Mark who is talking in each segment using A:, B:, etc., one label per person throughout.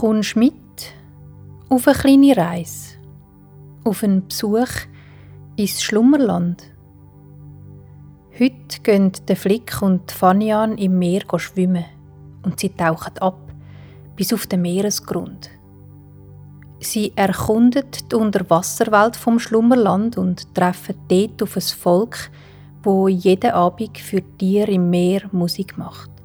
A: kommst mit auf eine kleine Reise, auf einen Besuch ins Schlummerland. Heute gehen der Flick und Fanian im Meer schwimmen und sie tauchen ab bis auf den Meeresgrund. Sie erkundet die Unterwasserwelt vom Schlummerland und treffen dort auf ein Volk, wo jeden Abend für Tiere im Meer Musik macht.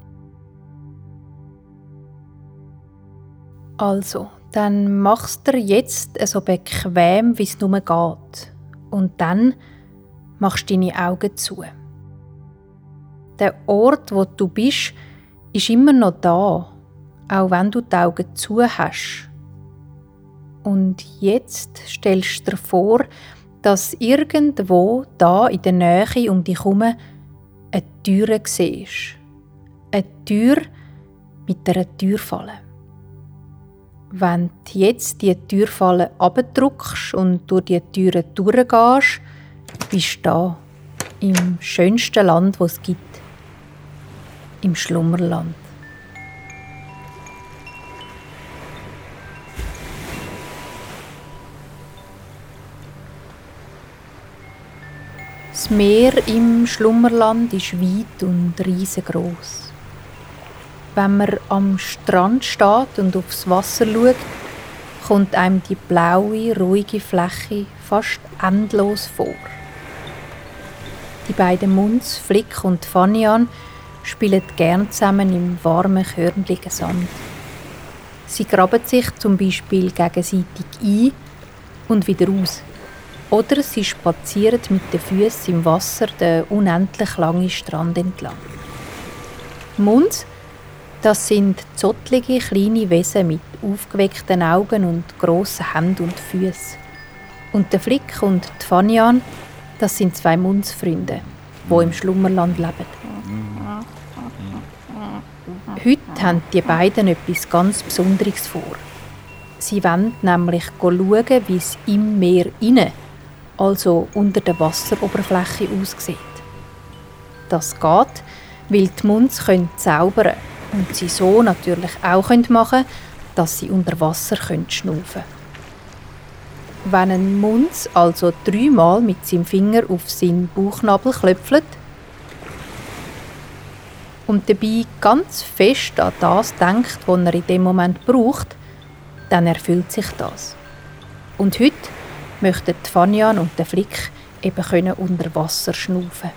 A: Also, dann machst du jetzt so bequem, wie es nur geht. Und dann machst du deine Augen zu. Der Ort, wo du bist, ist immer noch da, auch wenn du die Augen zu hast. Und jetzt stellst du dir vor, dass irgendwo da in der Nähe um dich herum eine Tür siehst. Eine Tür mit einer Türfalle. Wenn du jetzt die Türfalle abdruckst und durch die Türe durchgehst, bist du da, im schönsten Land, das es gibt. Im Schlummerland. Das Meer im Schlummerland ist weit und riesengroß. Wenn man am Strand steht und aufs Wasser schaut, kommt einem die blaue, ruhige Fläche fast endlos vor. Die beiden Munds, Flick und Fanian, spielen gern zusammen im warmen, körnligen Sand. Sie graben sich zum Beispiel gegenseitig ein und wieder aus. Oder sie spazieren mit den Füßen im Wasser den unendlich langen Strand entlang. Munds das sind zottlige kleine Wesen mit aufgeweckten Augen und grossen Händen und Füßen. Und der Flick und die Fanian, das sind zwei Mundsfreunde, die im Schlummerland leben. Heute haben die beiden etwas ganz Besonderes vor. Sie wollen nämlich schauen, wie es im Meer inne, also unter der Wasseroberfläche, aussieht. Das geht, weil die Munds zaubern können und sie so natürlich auch machen können, dass sie unter Wasser schnaufen können. Wenn ein Munz also dreimal mit seinem Finger auf seinen Bauchnabel klöpfelt und dabei ganz fest an das denkt, was er in dem Moment braucht, dann erfüllt sich das. Und heute möchten Fanyan und der Flick eben unter Wasser schnaufen.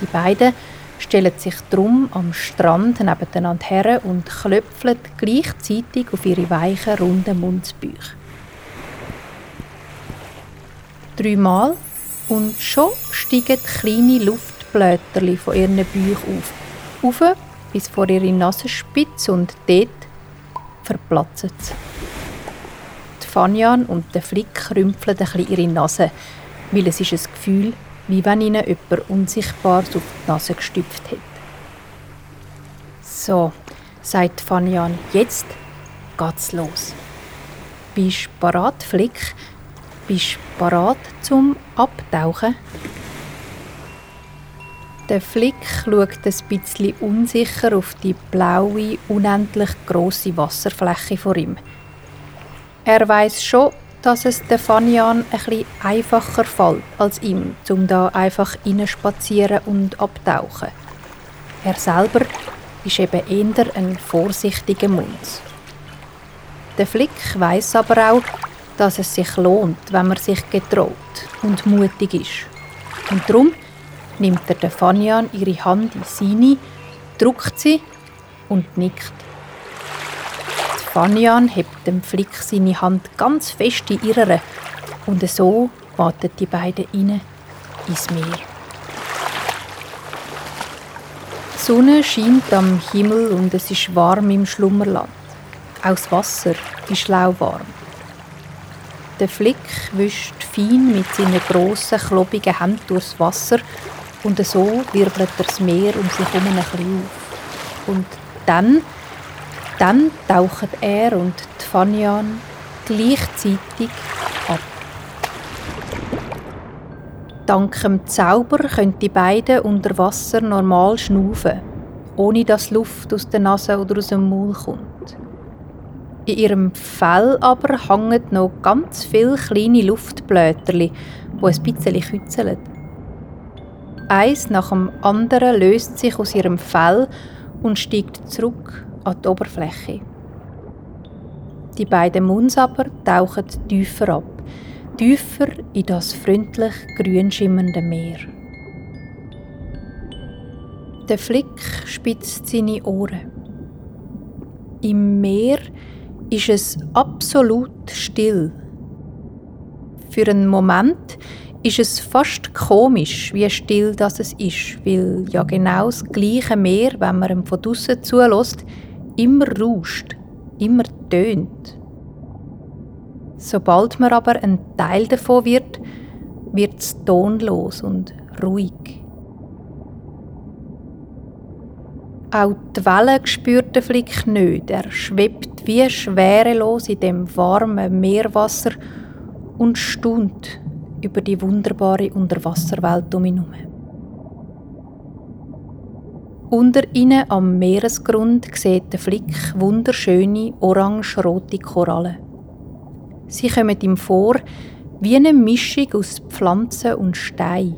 A: Die beiden stellen sich drum am Strand nebeneinander her und klöpfeln gleichzeitig auf ihre weichen, runden Mundsbücher. Dreimal und schon steigen kleine Luftblätter von ihren Büchern auf. Auf bis vor ihre Nasenspitze und dort verplatzen sie. Die Fanyan und der Flick rümpfeln ein ihre Nase, weil es ist ein Gefühl wie wenn ihnen jemand Unsichtbares auf die Nase gestüpft hätte. So, sagt Fanian, jetzt geht's los. Bist du parat, Flick? Bist du parat zum Abtauchen? Der Flick schaut ein bisschen unsicher auf die blaue, unendlich große Wasserfläche vor ihm. Er weiß schon, dass es der Fanian etwas einfacher fällt als ihm, um da einfach spazieren und abtauchen. Er selber ist eben eher ein vorsichtiger Mund. Der Flick weiß aber auch, dass es sich lohnt, wenn man sich getraut und mutig ist. Und darum nimmt er der Fanian ihre Hand in seine, drückt sie und nickt. Fanian hebt dem Flick seine Hand ganz fest in ihrer und so warten die beiden rein ins Meer. Die Sonne scheint am Himmel und es ist warm im Schlummerland. Auch das Wasser ist lauwarm. Der Flick wischt fein mit seinen grossen, klobigen Händen durchs Wasser und so wirbelt er das Meer um sich herum ein bisschen auf. Und dann dann tauchen er und die Fanian gleichzeitig ab. Dank dem Zauber können die beiden unter Wasser normal schnaufen, ohne dass Luft aus der Nase oder aus dem Maul kommt. In ihrem Fell aber hängen noch ganz viele kleine Luftblätter, wo ein bisschen kützeln. Eins nach dem anderen löst sich aus ihrem Fell und steigt zurück an die Oberfläche. Die beiden Muns aber tauchen tiefer ab, tiefer in das freundlich grün schimmernde Meer. Der Flick spitzt seine Ohren. Im Meer ist es absolut still. Für einen Moment ist es fast komisch, wie still das es ist, weil ja genau das gleiche Meer, wenn man ihm von draussen zulässt, immer rauscht immer tönt. Sobald man aber ein Teil davon wird, wird es tonlos und ruhig. Auch die Wellen spürt der Flick nicht. Er schwebt wie schwerelos in dem warmen Meerwasser und staunt über die wunderbare Unterwasserwelt um ihn herum. Unter ihnen am Meeresgrund sieht der Flick wunderschöne orange-rote Korallen. Sie kommen ihm vor wie eine Mischung aus Pflanzen und Stein.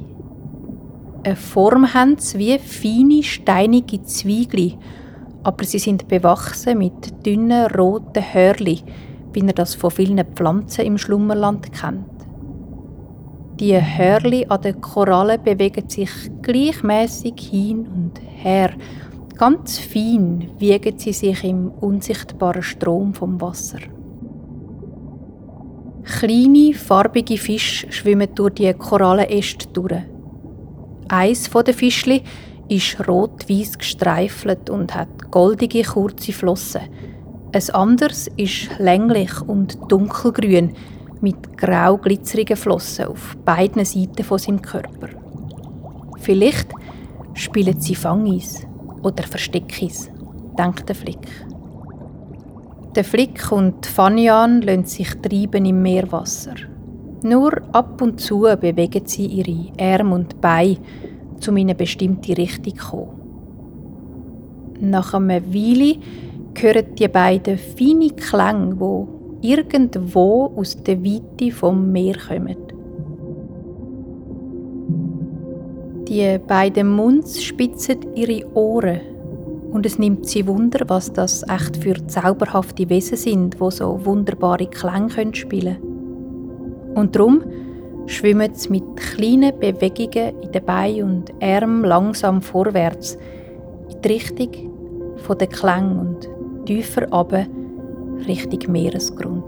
A: Eine Form haben sie wie feine, steinige Zwiegel, aber sie sind bewachsen mit dünnen, roten Hörli, wie er das von vielen Pflanzen im Schlummerland kennt. Die Hörli an den Korallen bewegen sich gleichmäßig hin und her. Ganz fein wiegen sie sich im unsichtbaren Strom vom Wasser. Kleine, farbige Fische schwimmen durch die Korallenäste durch. Eins der Fischli ist rot-weiß gestreifelt und hat goldige, kurze Flossen. Ein anderes ist länglich und dunkelgrün mit grau glitzerigen Flossen auf beiden Seiten von seinem Körper. Vielleicht spielen sie Fangis oder Versteckis, denkt der Flick. Der Flick und Fanyan lassen sich treiben im Meerwasser. Nur ab und zu bewegen sie ihre Arme und Beine, um in eine bestimmte Richtung zu kommen. Nach einer Weile hören die beiden feine Klänge, die irgendwo aus der Weite vom Meer kommen. Die beiden Munds spitzen ihre Ohren und es nimmt sie Wunder, was das echt für zauberhafte Wesen sind, wo so wunderbare Klänge spielen können. Und darum schwimmen sie mit kleinen Bewegungen in den Beinen und Armen langsam vorwärts in die Richtung der Klänge und tiefer runter Richtung Meeresgrund.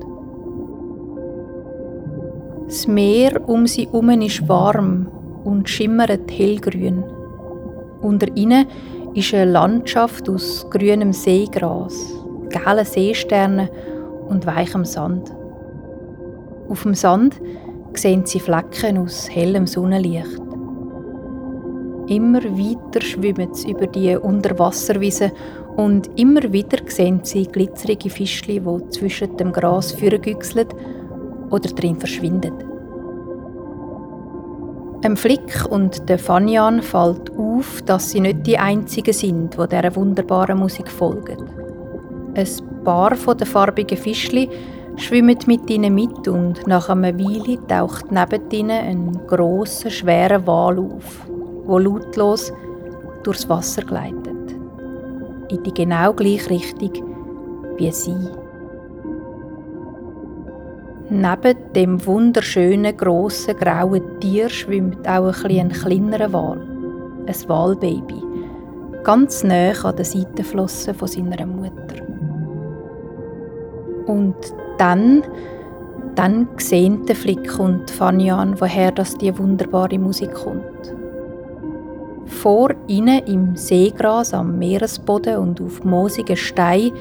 A: Das Meer um sie herum ist warm und schimmert hellgrün. Unter ihnen ist eine Landschaft aus grünem Seegras, gelben Seesternen und weichem Sand. Auf dem Sand sehen sie Flecken aus hellem Sonnenlicht. Immer weiter schwimmen sie über die Unterwasserwiese und immer wieder sehen sie glitzerige Fischli, die zwischen dem Gras vorgüchseln oder drin verschwinden. Dem Flick und der Fanyan fällt auf, dass sie nicht die Einzigen sind, die dieser wunderbaren Musik folgen. Ein paar den farbigen Fischli schwimmen mit ihnen mit und nach einer Weile taucht neben ihnen ein grosser, schwerer Wal auf, wo lautlos durchs Wasser gleitet in die genau gleiche Richtung wie sie. Neben dem wunderschönen grossen grauen Tier schwimmt auch ein, ein kleinerer Wal, ein Walbaby, ganz nah an den Seitenflossen von seiner Mutter. Und dann, dann sehen Flick und Fanyan, woher das die wunderbare Musik kommt. Vor ihnen im Seegras am Meeresboden und auf moosigen Steinen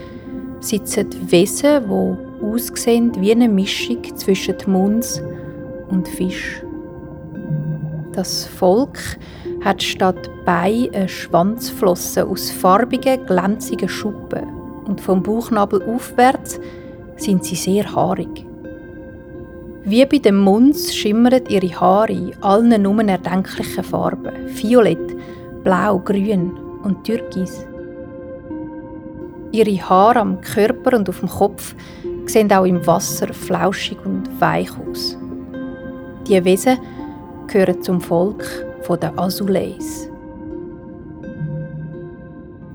A: sitzen Wesen, die aussehen wie eine Mischung zwischen Muns und Fisch. Das Volk hat statt Bein eine Schwanzflosse aus farbigen, glänzigen Schuppen und vom Bauchnabel aufwärts sind sie sehr haarig. Wie bei den Muns schimmern ihre Haare in allen nur erdenklichen Farben. Violett, blau, grün und türkis. Ihre Haare am Körper und auf dem Kopf sehen auch im Wasser flauschig und weich aus. Die Wesen gehören zum Volk der Azuleis.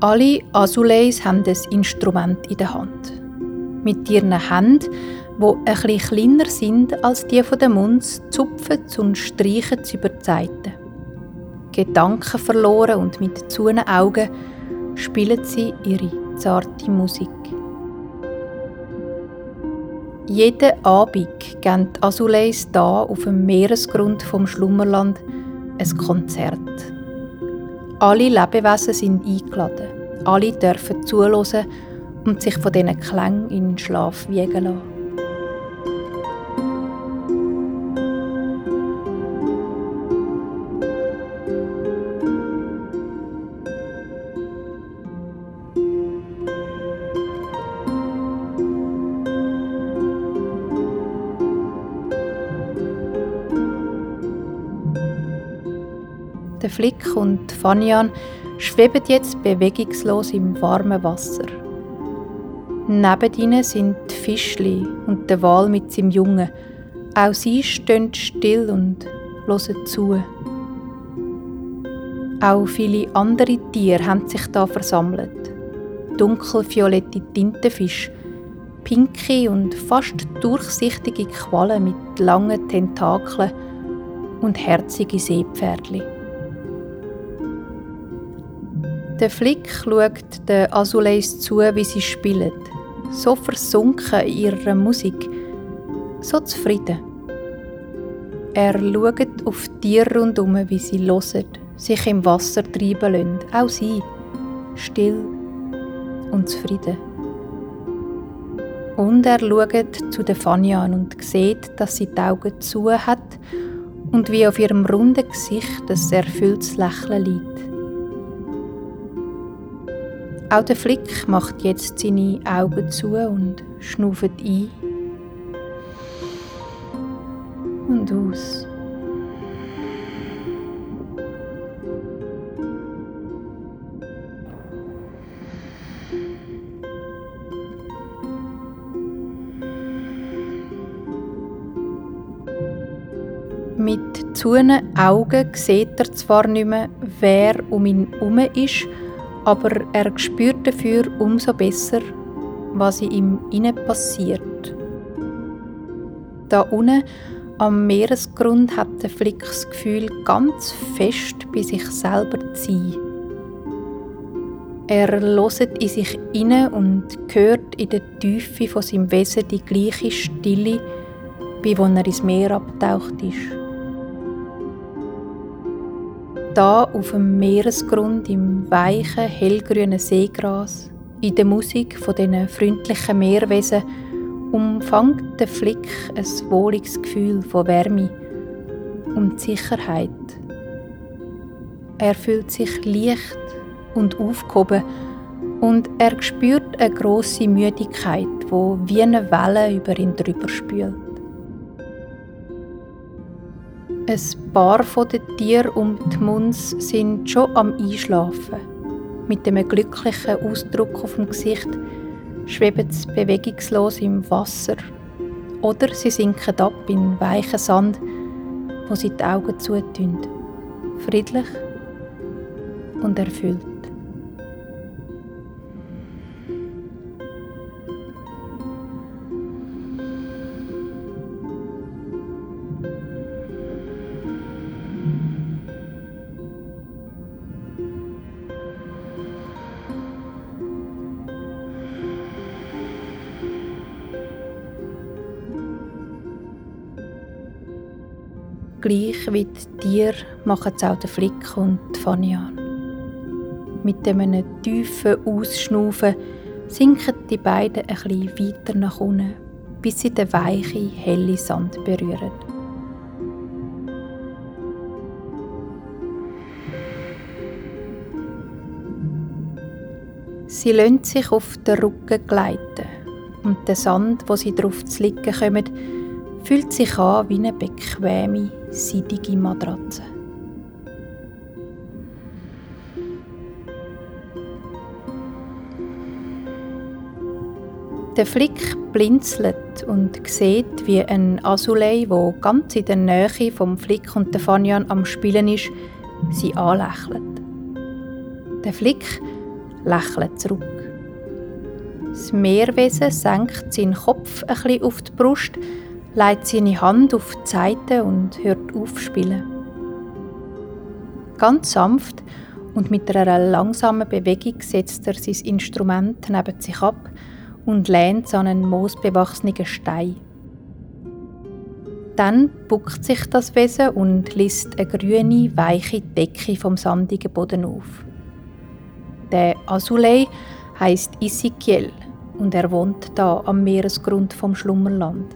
A: Alle Azuleis haben ein Instrument in der Hand. Mit ihren Händen, die etwas kleiner sind als die der Munds, zupfen und streichen sie über die Seiten. Gedanken verloren und mit zuenen Augen spielen sie ihre zarte Musik. Jeden Abend geben die Azuleis da auf dem Meeresgrund vom Schlummerland ein Konzert. Alle Lebewesen sind eingeladen. Alle dürfen zuhören und sich von diesen Klängen in den Schlaf wiegen lassen. Der Flick und Fanian schweben jetzt bewegungslos im warmen Wasser. Neben ihnen sind die Fischli und der Wal mit seinem Jungen. Auch sie stehen still und hören zu. Auch viele andere Tiere haben sich da versammelt. Dunkelviolette Tintenfisch, pinke und fast durchsichtige Quallen mit langen Tentakeln und herzige Seepferdchen. Der Flick schaut den Azuleis zu, wie sie spielen. So versunken in ihrer Musik. So zufrieden. Er schaut auf die Tiere rundherum, wie sie hören, sich im Wasser treiben lassen. Auch sie. Still und zufrieden. Und er schaut zu der Fanny an und sieht, dass sie die Augen zu hat und wie auf ihrem runden Gesicht ein erfülltes Lächeln liegt. Auch der Flick macht jetzt seine Augen zu und schnauft ein und aus. Mit zunehmenden Augen sieht er zwar nicht mehr, wer um ihn herum ist, aber er spürt dafür umso besser, was in ihm innen passiert. Da unten am Meeresgrund hat der Flick das Gefühl, ganz fest bei sich selber zu sein. Er loset in sich inne und hört in der Tiefe von seinem Wesen die gleiche Stille, wie wo er ins Meer abtaucht ist. Da auf dem Meeresgrund im weichen, hellgrünen Seegras, in der Musik von diesen freundlichen Meerwesen, umfängt der Flick ein wohliges Gefühl von Wärme und Sicherheit. Er fühlt sich leicht und aufgehoben und er spürt eine große Müdigkeit, wo wie eine Welle über ihn drüber spült. Ein paar von den Tieren um die Muns sind schon am Einschlafen. Mit einem glücklichen Ausdruck auf dem Gesicht schweben sie bewegungslos im Wasser. Oder sie sinken ab in weichen Sand, wo sie die Augen zutun. Friedlich und erfüllt. Gleich wie die Tiere machen es auch der Flick und die Fanian. Mit einem tiefen Ausschnaufen sinken die beiden ein bisschen weiter nach unten, bis sie den weichen, hellen Sand berühren. Sie lassen sich auf den Rücken gleiten und der Sand, wo sie drauf zu liegen kommen, fühlt sich an wie eine bequeme, seidige Matratze. Der Flick blinzelt und sieht, wie ein Asulei, wo ganz in der Nähe vom Flick und der Fanyan am Spielen ist, sie anlächelt. Der Flick lächelt zurück. Das Meerwesen senkt seinen Kopf ein bisschen auf die Brust, legt seine Hand auf die Seite und hört auf spielen. Ganz sanft und mit einer langsamen Bewegung setzt er sein Instrument neben sich ab und lehnt es an einen moosbewachsenen Stein. Dann buckt sich das Wesen und liest eine grüne, weiche Decke vom sandigen Boden auf. Der Azulei heißt Isikiel und er wohnt da am Meeresgrund vom Schlummerland.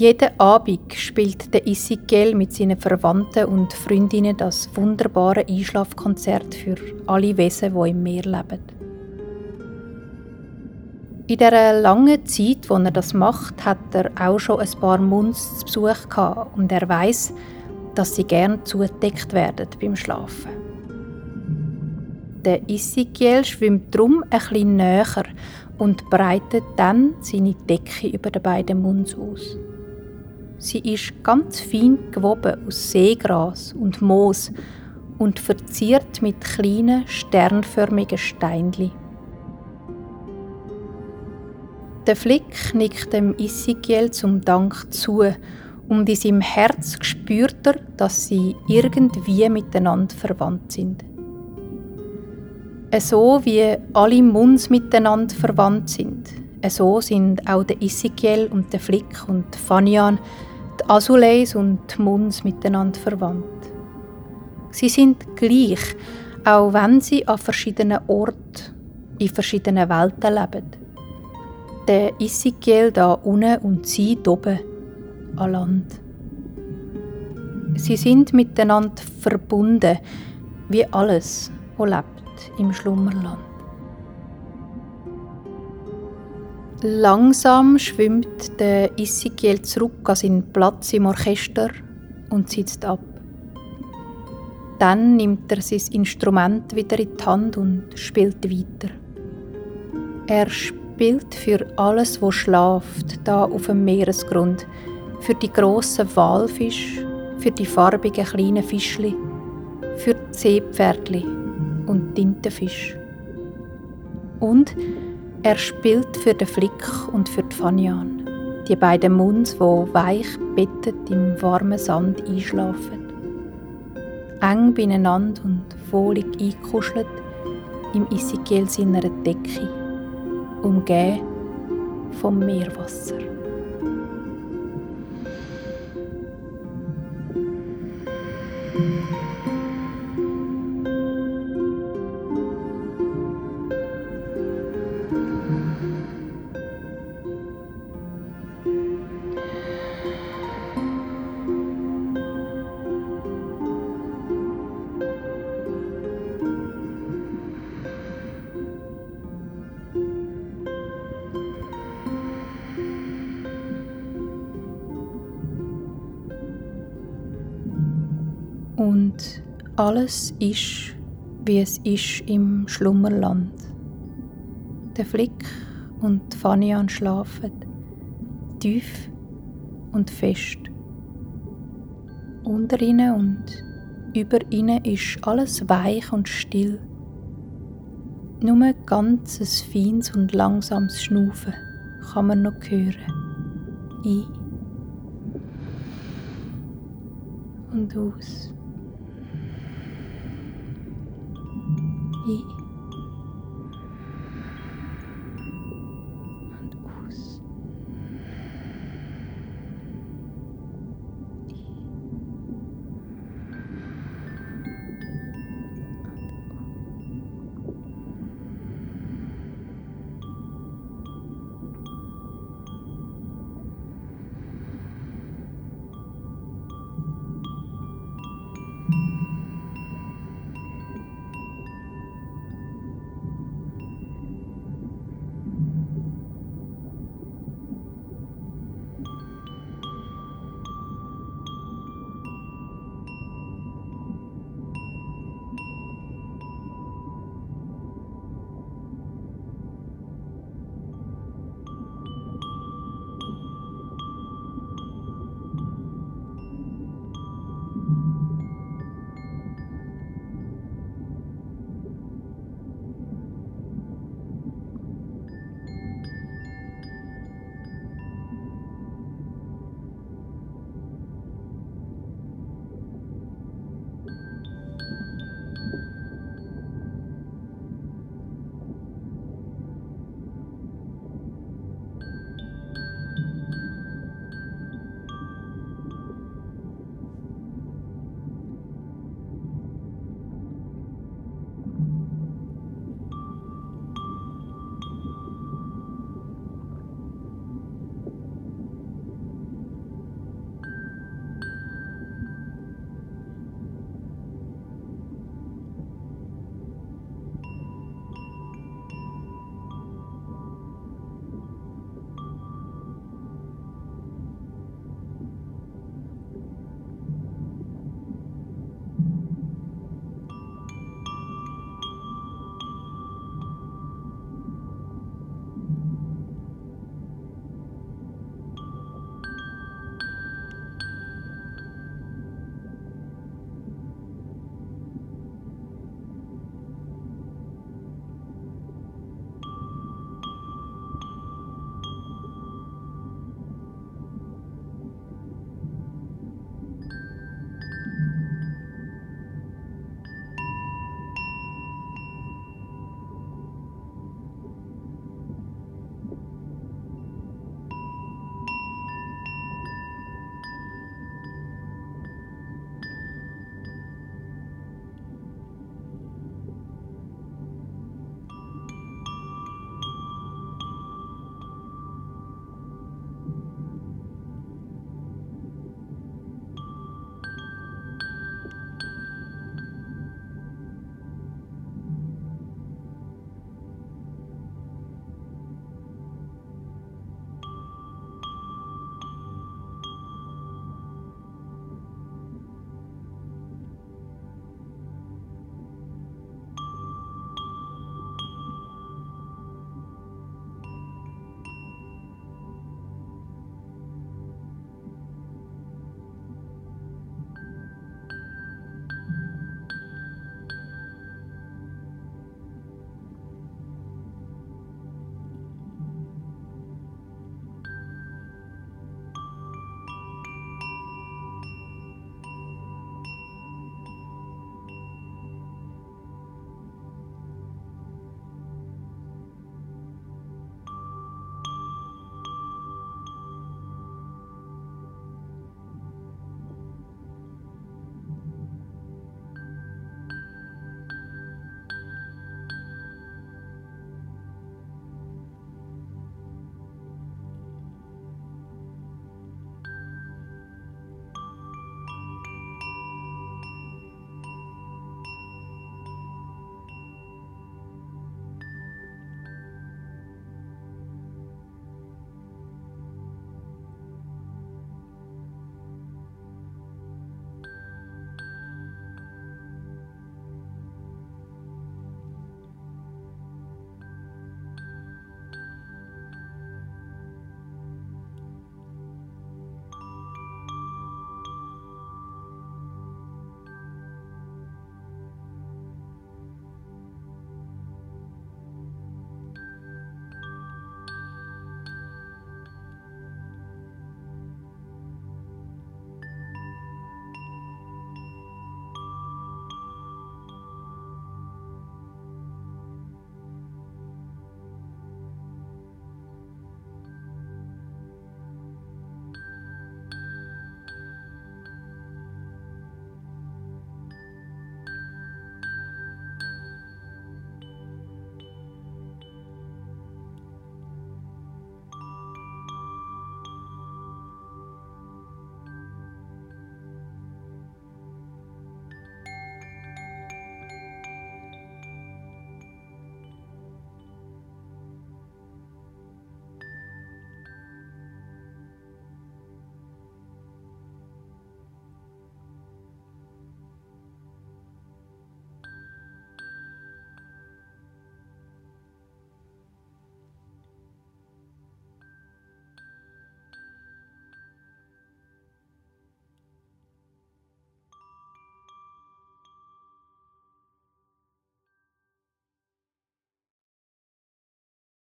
A: Jeden Abend spielt der Isikiel mit seinen Verwandten und Freundinnen das wunderbare Einschlafkonzert für alle Wesen, die im Meer leben. In der langen Zeit, wo er das macht, hat er auch schon ein paar Muns zu Besuch gehabt und er weiß, dass sie gern zugedeckt werden beim Schlafen. Der Isikiel schwimmt drum ein näher und breitet dann seine Decke über den beiden Munds aus. Sie ist ganz fein gewoben aus Seegras und Moos und verziert mit kleinen sternförmigen Steinchen. Der Flick nickt dem Isigiel zum Dank zu und in seinem Herz spürt er, dass sie irgendwie miteinander verwandt sind. So wie alle Muns miteinander verwandt sind, so sind auch der Isigiel und der Flick und Fanian, die Azuleis und Muns miteinander verwandt. Sie sind gleich, auch wenn sie an verschiedenen Orten, in verschiedenen Welten leben der Isigel da unten und sie oben an Land. Sie sind miteinander verbunden, wie alles, was lebt im Schlummerland. Langsam schwimmt der Isigel zurück an seinen Platz im Orchester und sitzt ab. Dann nimmt er sein Instrument wieder in die Hand und spielt weiter. Er spielt für alles, was schlaft, da auf dem Meeresgrund, für die grossen Walfisch, für die farbigen kleinen Fischli, für die Seepferdli und Tintenfisch. Und er spielt für den Flick und für die Fanian, die beiden Munds, wo weich bettet im warmen Sand einschlafen. Eng beieinander und wohlig eingekuschelt im Isigel seiner Decke umgeben vom Meerwasser. Alles ist, wie es ist im Schlummerland. Der Flick und Fanian schlafen, tief und fest. Unter ihnen und über ihnen ist alles weich und still. Nur ganzes feines und langsames Schnaufen kann man noch hören. Ein und aus. 一